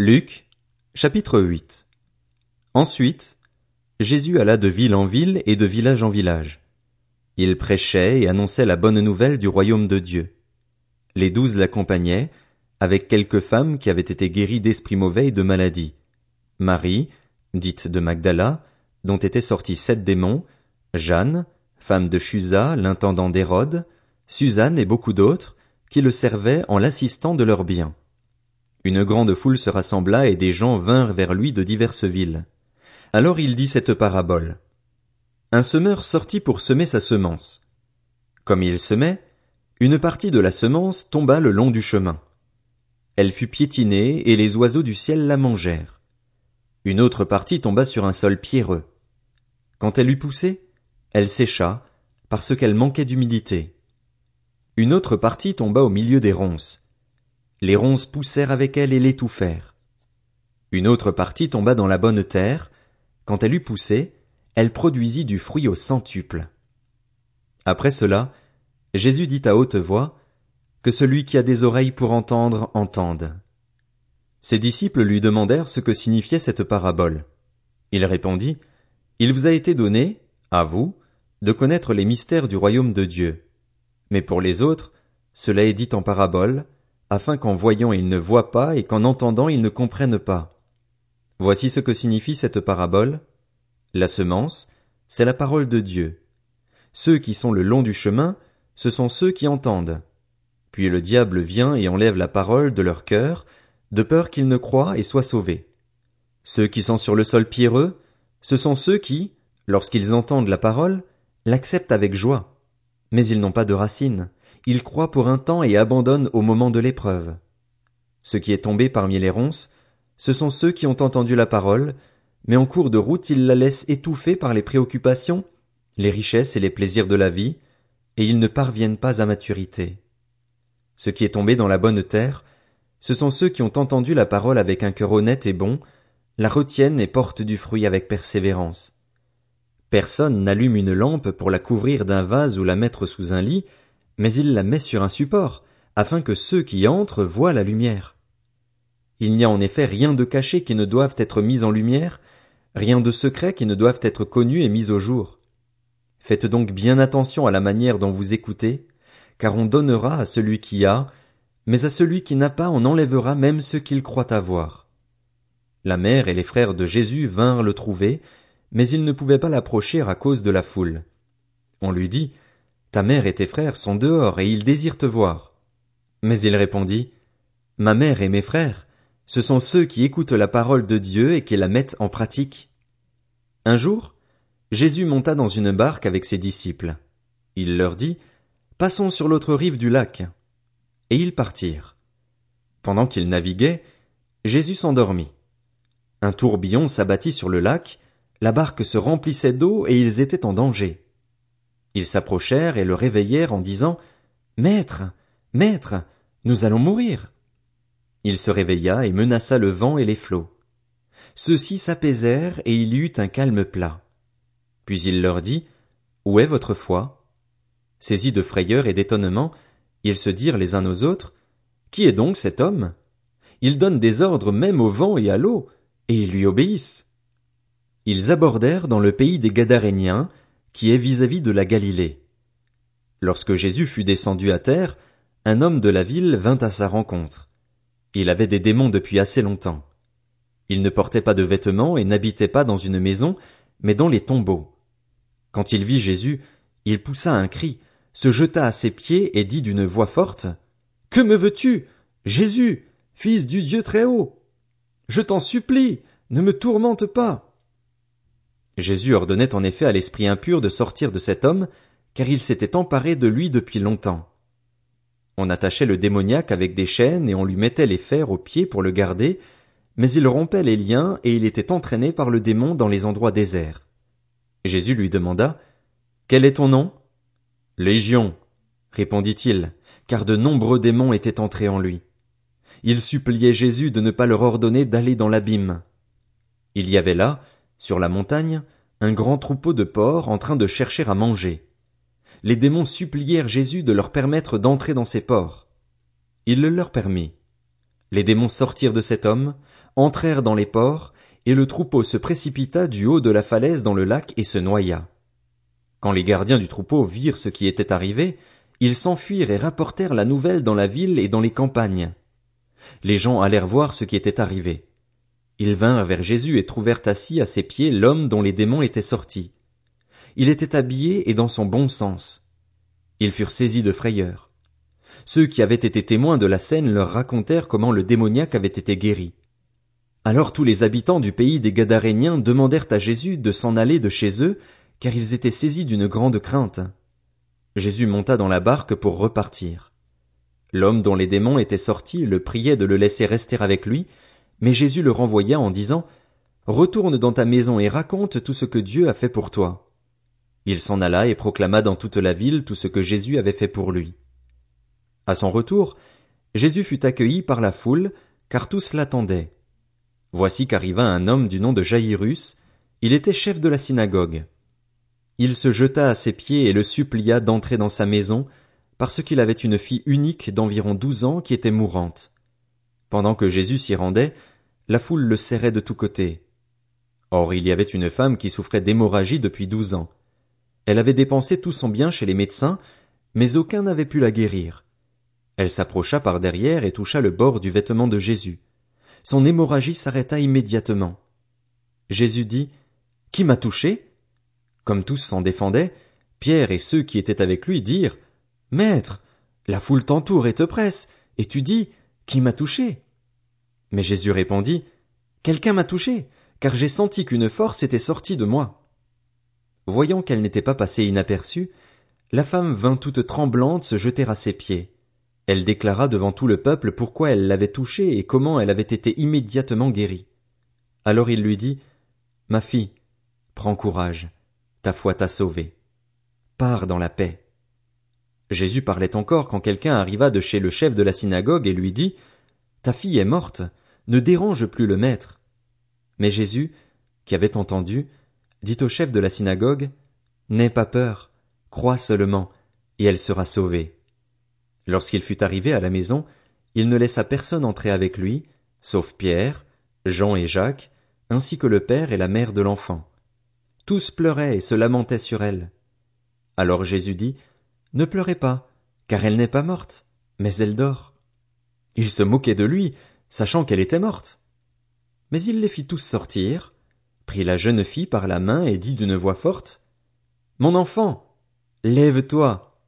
Luc, chapitre 8 Ensuite, Jésus alla de ville en ville et de village en village. Il prêchait et annonçait la bonne nouvelle du royaume de Dieu. Les douze l'accompagnaient, avec quelques femmes qui avaient été guéries d'esprits mauvais et de maladies. Marie, dite de Magdala, dont étaient sortis sept démons, Jeanne, femme de Chusa, l'intendant d'Hérode, Suzanne et beaucoup d'autres, qui le servaient en l'assistant de leurs biens. Une grande foule se rassembla et des gens vinrent vers lui de diverses villes. Alors il dit cette parabole. Un semeur sortit pour semer sa semence. Comme il semait, une partie de la semence tomba le long du chemin. Elle fut piétinée et les oiseaux du ciel la mangèrent. Une autre partie tomba sur un sol pierreux. Quand elle eut poussé, elle sécha, parce qu'elle manquait d'humidité. Une autre partie tomba au milieu des ronces. Les ronces poussèrent avec elle et l'étouffèrent. Une autre partie tomba dans la bonne terre. Quand elle eut poussé, elle produisit du fruit au centuple. Après cela, Jésus dit à haute voix, Que celui qui a des oreilles pour entendre entende. Ses disciples lui demandèrent ce que signifiait cette parabole. Il répondit, Il vous a été donné, à vous, de connaître les mystères du royaume de Dieu. Mais pour les autres, cela est dit en parabole, afin qu'en voyant ils ne voient pas et qu'en entendant ils ne comprennent pas. Voici ce que signifie cette parabole. La semence, c'est la parole de Dieu. Ceux qui sont le long du chemin, ce sont ceux qui entendent. Puis le diable vient et enlève la parole de leur cœur, de peur qu'ils ne croient et soient sauvés. Ceux qui sont sur le sol pierreux, ce sont ceux qui, lorsqu'ils entendent la parole, l'acceptent avec joie. Mais ils n'ont pas de racines, ils croient pour un temps et abandonnent au moment de l'épreuve. Ce qui est tombé parmi les ronces, ce sont ceux qui ont entendu la parole, mais en cours de route ils la laissent étouffer par les préoccupations, les richesses et les plaisirs de la vie, et ils ne parviennent pas à maturité. Ce qui est tombé dans la bonne terre, ce sont ceux qui ont entendu la parole avec un cœur honnête et bon, la retiennent et portent du fruit avec persévérance. Personne n'allume une lampe pour la couvrir d'un vase ou la mettre sous un lit, mais il la met sur un support, afin que ceux qui entrent voient la lumière. Il n'y a en effet rien de caché qui ne doive être mis en lumière, rien de secret qui ne doive être connu et mis au jour. Faites donc bien attention à la manière dont vous écoutez, car on donnera à celui qui a, mais à celui qui n'a pas on enlèvera même ce qu'il croit avoir. La mère et les frères de Jésus vinrent le trouver, mais ils ne pouvaient pas l'approcher à cause de la foule. On lui dit, Ta mère et tes frères sont dehors et ils désirent te voir. Mais il répondit, Ma mère et mes frères, ce sont ceux qui écoutent la parole de Dieu et qui la mettent en pratique. Un jour, Jésus monta dans une barque avec ses disciples. Il leur dit, Passons sur l'autre rive du lac. Et ils partirent. Pendant qu'ils naviguaient, Jésus s'endormit. Un tourbillon s'abattit sur le lac, la barque se remplissait d'eau et ils étaient en danger. Ils s'approchèrent et le réveillèrent en disant Maître, maître, nous allons mourir. Il se réveilla et menaça le vent et les flots. Ceux-ci s'apaisèrent et il y eut un calme plat. Puis il leur dit Où est votre foi? Saisis de frayeur et d'étonnement, ils se dirent les uns aux autres Qui est donc cet homme? Il donne des ordres même au vent et à l'eau, et ils lui obéissent. Ils abordèrent dans le pays des Gadaréniens, qui est vis-à-vis de la Galilée. Lorsque Jésus fut descendu à terre, un homme de la ville vint à sa rencontre. Il avait des démons depuis assez longtemps. Il ne portait pas de vêtements et n'habitait pas dans une maison, mais dans les tombeaux. Quand il vit Jésus, il poussa un cri, se jeta à ses pieds et dit d'une voix forte, Que me veux-tu? Jésus, fils du Dieu très haut. Je t'en supplie, ne me tourmente pas. Jésus ordonnait en effet à l'esprit impur de sortir de cet homme, car il s'était emparé de lui depuis longtemps. On attachait le démoniaque avec des chaînes et on lui mettait les fers aux pieds pour le garder, mais il rompait les liens et il était entraîné par le démon dans les endroits déserts. Jésus lui demanda, Quel est ton nom? Légion, répondit-il, car de nombreux démons étaient entrés en lui. Il suppliait Jésus de ne pas leur ordonner d'aller dans l'abîme. Il y avait là, sur la montagne, un grand troupeau de porcs en train de chercher à manger. Les démons supplièrent Jésus de leur permettre d'entrer dans ces porcs. Il le leur permit. Les démons sortirent de cet homme, entrèrent dans les ports, et le troupeau se précipita du haut de la falaise dans le lac et se noya. Quand les gardiens du troupeau virent ce qui était arrivé, ils s'enfuirent et rapportèrent la nouvelle dans la ville et dans les campagnes. Les gens allèrent voir ce qui était arrivé. Ils vinrent vers Jésus et trouvèrent assis à ses pieds l'homme dont les démons étaient sortis. Il était habillé et dans son bon sens. Ils furent saisis de frayeur. Ceux qui avaient été témoins de la scène leur racontèrent comment le démoniaque avait été guéri. Alors tous les habitants du pays des Gadaréniens demandèrent à Jésus de s'en aller de chez eux, car ils étaient saisis d'une grande crainte. Jésus monta dans la barque pour repartir. L'homme dont les démons étaient sortis le priait de le laisser rester avec lui, mais Jésus le renvoya en disant Retourne dans ta maison et raconte tout ce que Dieu a fait pour toi. Il s'en alla et proclama dans toute la ville tout ce que Jésus avait fait pour lui. À son retour, Jésus fut accueilli par la foule, car tous l'attendaient. Voici qu'arriva un homme du nom de Jaïrus, il était chef de la synagogue. Il se jeta à ses pieds et le supplia d'entrer dans sa maison, parce qu'il avait une fille unique d'environ douze ans qui était mourante. Pendant que Jésus s'y rendait, la foule le serrait de tous côtés. Or il y avait une femme qui souffrait d'hémorragie depuis douze ans. Elle avait dépensé tout son bien chez les médecins, mais aucun n'avait pu la guérir. Elle s'approcha par derrière et toucha le bord du vêtement de Jésus. Son hémorragie s'arrêta immédiatement. Jésus dit, Qui m'a touché? Comme tous s'en défendaient, Pierre et ceux qui étaient avec lui dirent, Maître, la foule t'entoure et te presse, et tu dis, qui m'a touché? Mais Jésus répondit, Quelqu'un m'a touché, car j'ai senti qu'une force était sortie de moi. Voyant qu'elle n'était pas passée inaperçue, la femme vint toute tremblante se jeter à ses pieds. Elle déclara devant tout le peuple pourquoi elle l'avait touché et comment elle avait été immédiatement guérie. Alors il lui dit, Ma fille, prends courage, ta foi t'a sauvée. Pars dans la paix. Jésus parlait encore quand quelqu'un arriva de chez le chef de la synagogue et lui dit Ta fille est morte, ne dérange plus le maître. Mais Jésus, qui avait entendu, dit au chef de la synagogue N'aie pas peur, crois seulement, et elle sera sauvée. Lorsqu'il fut arrivé à la maison, il ne laissa personne entrer avec lui, sauf Pierre, Jean et Jacques, ainsi que le père et la mère de l'enfant. Tous pleuraient et se lamentaient sur elle. Alors Jésus dit ne pleurez pas, car elle n'est pas morte, mais elle dort. Il se moquait de lui, sachant qu'elle était morte. Mais il les fit tous sortir, prit la jeune fille par la main et dit d'une voix forte. Mon enfant. Lève toi.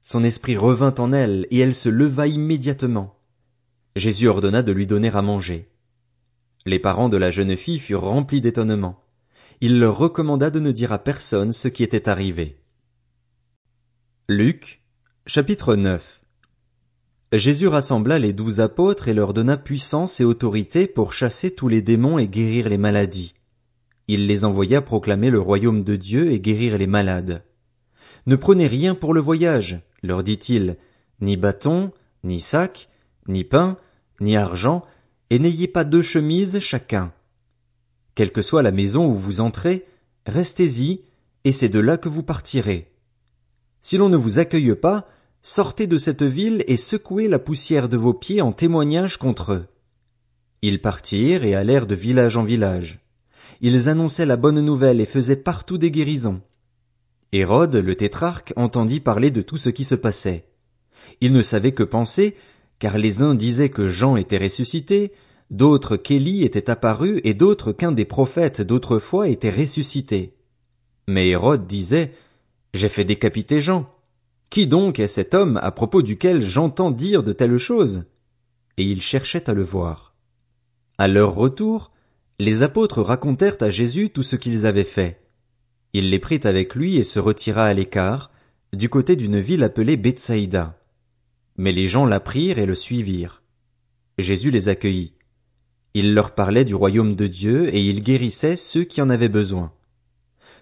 Son esprit revint en elle, et elle se leva immédiatement. Jésus ordonna de lui donner à manger. Les parents de la jeune fille furent remplis d'étonnement. Il leur recommanda de ne dire à personne ce qui était arrivé. Luc, chapitre 9 Jésus rassembla les douze apôtres et leur donna puissance et autorité pour chasser tous les démons et guérir les maladies. Il les envoya proclamer le royaume de Dieu et guérir les malades. Ne prenez rien pour le voyage, leur dit-il, ni bâton, ni sac, ni pain, ni argent, et n'ayez pas deux chemises chacun. Quelle que soit la maison où vous entrez, restez-y, et c'est de là que vous partirez. Si l'on ne vous accueille pas, sortez de cette ville et secouez la poussière de vos pieds en témoignage contre eux. Ils partirent et allèrent de village en village. Ils annonçaient la bonne nouvelle et faisaient partout des guérisons. Hérode, le tétrarque, entendit parler de tout ce qui se passait. Il ne savait que penser, car les uns disaient que Jean était ressuscité, d'autres qu'Élie était apparu et d'autres qu'un des prophètes d'autrefois était ressuscité. Mais Hérode disait j'ai fait décapiter Jean. Qui donc est cet homme à propos duquel j'entends dire de telles choses? Et il cherchait à le voir. À leur retour, les apôtres racontèrent à Jésus tout ce qu'ils avaient fait. Il les prit avec lui et se retira à l'écart, du côté d'une ville appelée Bethsaïda. Mais les gens l'apprirent et le suivirent. Jésus les accueillit. Il leur parlait du royaume de Dieu et il guérissait ceux qui en avaient besoin.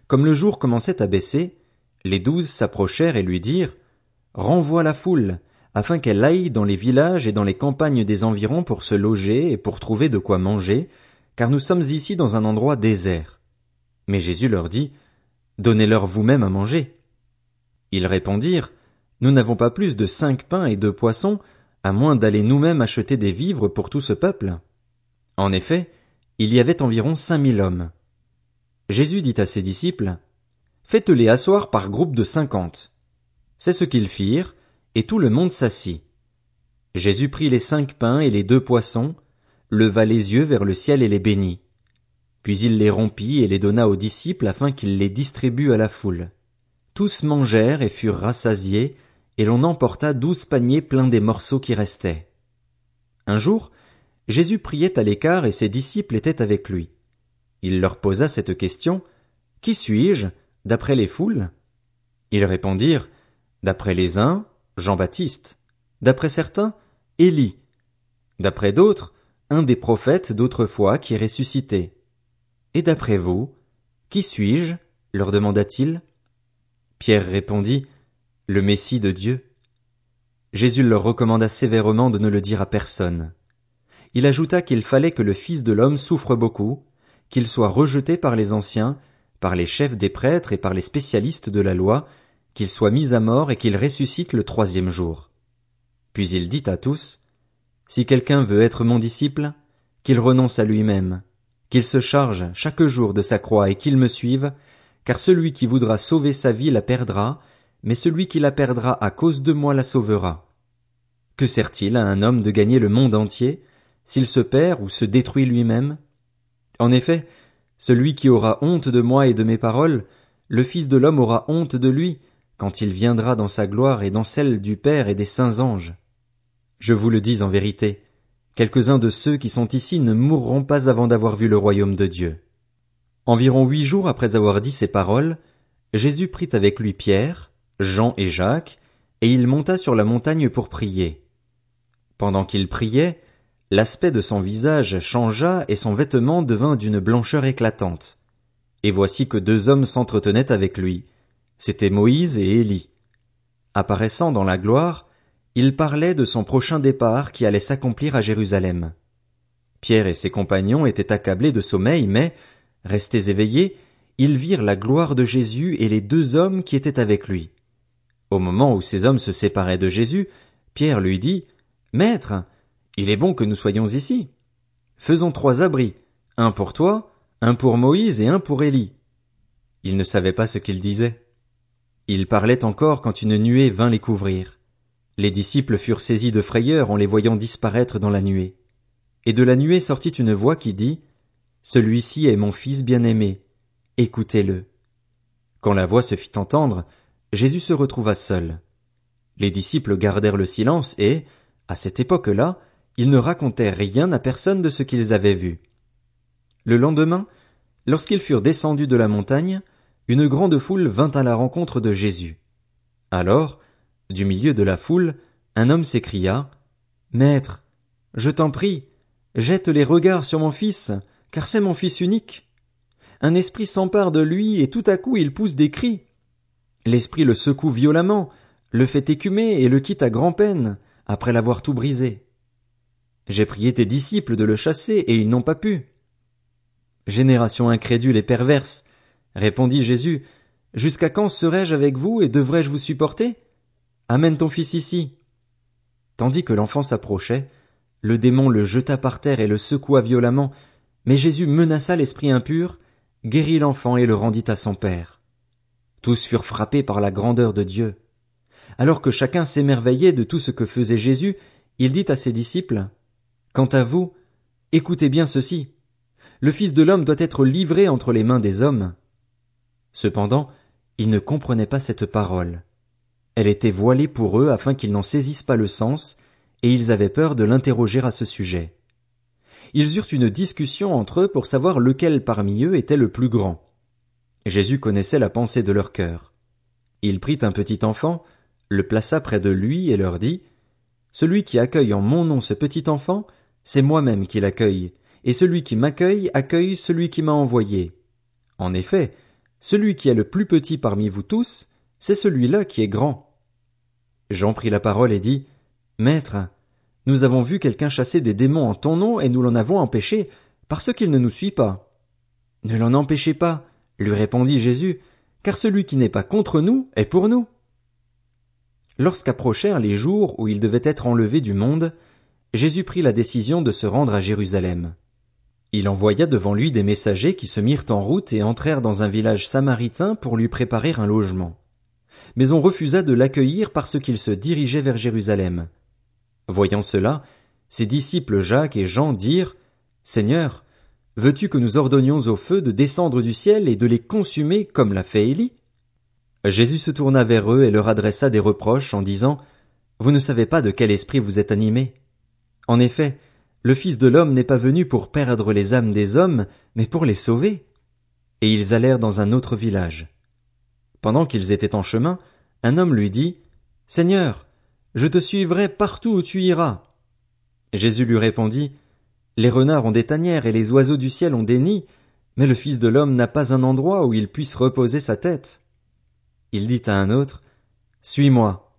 Comme le jour commençait à baisser, les douze s'approchèrent et lui dirent Renvoie la foule, afin qu'elle aille dans les villages et dans les campagnes des environs pour se loger et pour trouver de quoi manger, car nous sommes ici dans un endroit désert. Mais Jésus leur dit Donnez-leur vous-même à manger. Ils répondirent Nous n'avons pas plus de cinq pains et deux poissons, à moins d'aller nous-mêmes acheter des vivres pour tout ce peuple. En effet, il y avait environ cinq mille hommes. Jésus dit à ses disciples, Faites-les asseoir par groupe de cinquante. C'est ce qu'ils firent, et tout le monde s'assit. Jésus prit les cinq pains et les deux poissons, leva les yeux vers le ciel et les bénit. Puis il les rompit et les donna aux disciples afin qu'ils les distribuent à la foule. Tous mangèrent et furent rassasiés, et l'on emporta douze paniers pleins des morceaux qui restaient. Un jour, Jésus priait à l'écart et ses disciples étaient avec lui. Il leur posa cette question. Qui suis-je, d'après les foules? Ils répondirent, D'après les uns, Jean-Baptiste. D'après certains, Élie. D'après d'autres, un des prophètes d'autrefois qui est ressuscité. Et d'après vous, qui suis-je? leur demanda-t-il. Pierre répondit, Le Messie de Dieu. Jésus leur recommanda sévèrement de ne le dire à personne. Il ajouta qu'il fallait que le Fils de l'homme souffre beaucoup, qu'il soit rejeté par les anciens, par les chefs des prêtres et par les spécialistes de la loi, qu'il soit mis à mort et qu'il ressuscite le troisième jour. Puis il dit à tous, Si quelqu'un veut être mon disciple, qu'il renonce à lui-même, qu'il se charge chaque jour de sa croix et qu'il me suive, car celui qui voudra sauver sa vie la perdra, mais celui qui la perdra à cause de moi la sauvera. Que sert-il à un homme de gagner le monde entier, s'il se perd ou se détruit lui-même? En effet, celui qui aura honte de moi et de mes paroles, le Fils de l'homme aura honte de lui, quand il viendra dans sa gloire et dans celle du Père et des saints anges. Je vous le dis en vérité, quelques-uns de ceux qui sont ici ne mourront pas avant d'avoir vu le royaume de Dieu. Environ huit jours après avoir dit ces paroles, Jésus prit avec lui Pierre, Jean et Jacques, et il monta sur la montagne pour prier. Pendant qu'il priait, l'aspect de son visage changea et son vêtement devint d'une blancheur éclatante. Et voici que deux hommes s'entretenaient avec lui, C'étaient Moïse et Élie. Apparaissant dans la gloire, il parlait de son prochain départ qui allait s'accomplir à Jérusalem. Pierre et ses compagnons étaient accablés de sommeil, mais, restés éveillés, ils virent la gloire de Jésus et les deux hommes qui étaient avec lui. Au moment où ces hommes se séparaient de Jésus, Pierre lui dit, Maître, il est bon que nous soyons ici. Faisons trois abris, un pour toi, un pour Moïse et un pour Élie. Il ne savait pas ce qu'il disait. Il parlait encore quand une nuée vint les couvrir. Les disciples furent saisis de frayeur en les voyant disparaître dans la nuée. Et de la nuée sortit une voix qui dit, Celui-ci est mon fils bien-aimé. Écoutez-le. Quand la voix se fit entendre, Jésus se retrouva seul. Les disciples gardèrent le silence et, à cette époque-là, ils ne racontèrent rien à personne de ce qu'ils avaient vu. Le lendemain, lorsqu'ils furent descendus de la montagne, une grande foule vint à la rencontre de Jésus. Alors, du milieu de la foule, un homme s'écria, Maître, je t'en prie, jette les regards sur mon fils, car c'est mon fils unique. Un esprit s'empare de lui et tout à coup il pousse des cris. L'esprit le secoue violemment, le fait écumer et le quitte à grand-peine, après l'avoir tout brisé. J'ai prié tes disciples de le chasser et ils n'ont pas pu. Génération incrédule et perverse, Répondit Jésus, Jusqu'à quand serai-je avec vous et devrais-je vous supporter? Amène ton fils ici. Tandis que l'enfant s'approchait, le démon le jeta par terre et le secoua violemment, mais Jésus menaça l'esprit impur, guérit l'enfant et le rendit à son père. Tous furent frappés par la grandeur de Dieu. Alors que chacun s'émerveillait de tout ce que faisait Jésus, il dit à ses disciples, Quant à vous, écoutez bien ceci. Le Fils de l'homme doit être livré entre les mains des hommes. Cependant, ils ne comprenaient pas cette parole. Elle était voilée pour eux afin qu'ils n'en saisissent pas le sens, et ils avaient peur de l'interroger à ce sujet. Ils eurent une discussion entre eux pour savoir lequel parmi eux était le plus grand. Jésus connaissait la pensée de leur cœur. Il prit un petit enfant, le plaça près de lui et leur dit, Celui qui accueille en mon nom ce petit enfant, c'est moi-même qui l'accueille, et celui qui m'accueille accueille celui qui m'a envoyé. En effet, celui qui est le plus petit parmi vous tous, c'est celui-là qui est grand. Jean prit la parole et dit, Maître, nous avons vu quelqu'un chasser des démons en ton nom et nous l'en avons empêché, parce qu'il ne nous suit pas. Ne l'en empêchez pas, lui répondit Jésus, car celui qui n'est pas contre nous est pour nous. Lorsqu'approchèrent les jours où il devait être enlevé du monde, Jésus prit la décision de se rendre à Jérusalem. Il envoya devant lui des messagers qui se mirent en route et entrèrent dans un village samaritain pour lui préparer un logement. Mais on refusa de l'accueillir parce qu'il se dirigeait vers Jérusalem. Voyant cela, ses disciples Jacques et Jean dirent, Seigneur, veux-tu que nous ordonnions au feu de descendre du ciel et de les consumer comme l'a fait Élie? Jésus se tourna vers eux et leur adressa des reproches en disant, Vous ne savez pas de quel esprit vous êtes animés. En effet, le Fils de l'homme n'est pas venu pour perdre les âmes des hommes, mais pour les sauver. Et ils allèrent dans un autre village. Pendant qu'ils étaient en chemin, un homme lui dit, Seigneur, je te suivrai partout où tu iras. Jésus lui répondit, Les renards ont des tanières et les oiseaux du ciel ont des nids, mais le Fils de l'homme n'a pas un endroit où il puisse reposer sa tête. Il dit à un autre, Suis-moi.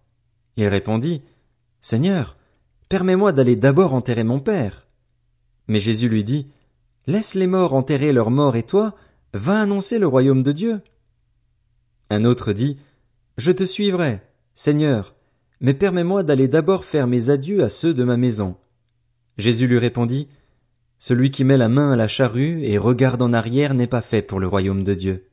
Il répondit, Seigneur, permets-moi d'aller d'abord enterrer mon père. Mais Jésus lui dit, Laisse les morts enterrer leurs morts et toi, va annoncer le royaume de Dieu. Un autre dit, Je te suivrai, Seigneur, mais permets-moi d'aller d'abord faire mes adieux à ceux de ma maison. Jésus lui répondit, Celui qui met la main à la charrue et regarde en arrière n'est pas fait pour le royaume de Dieu.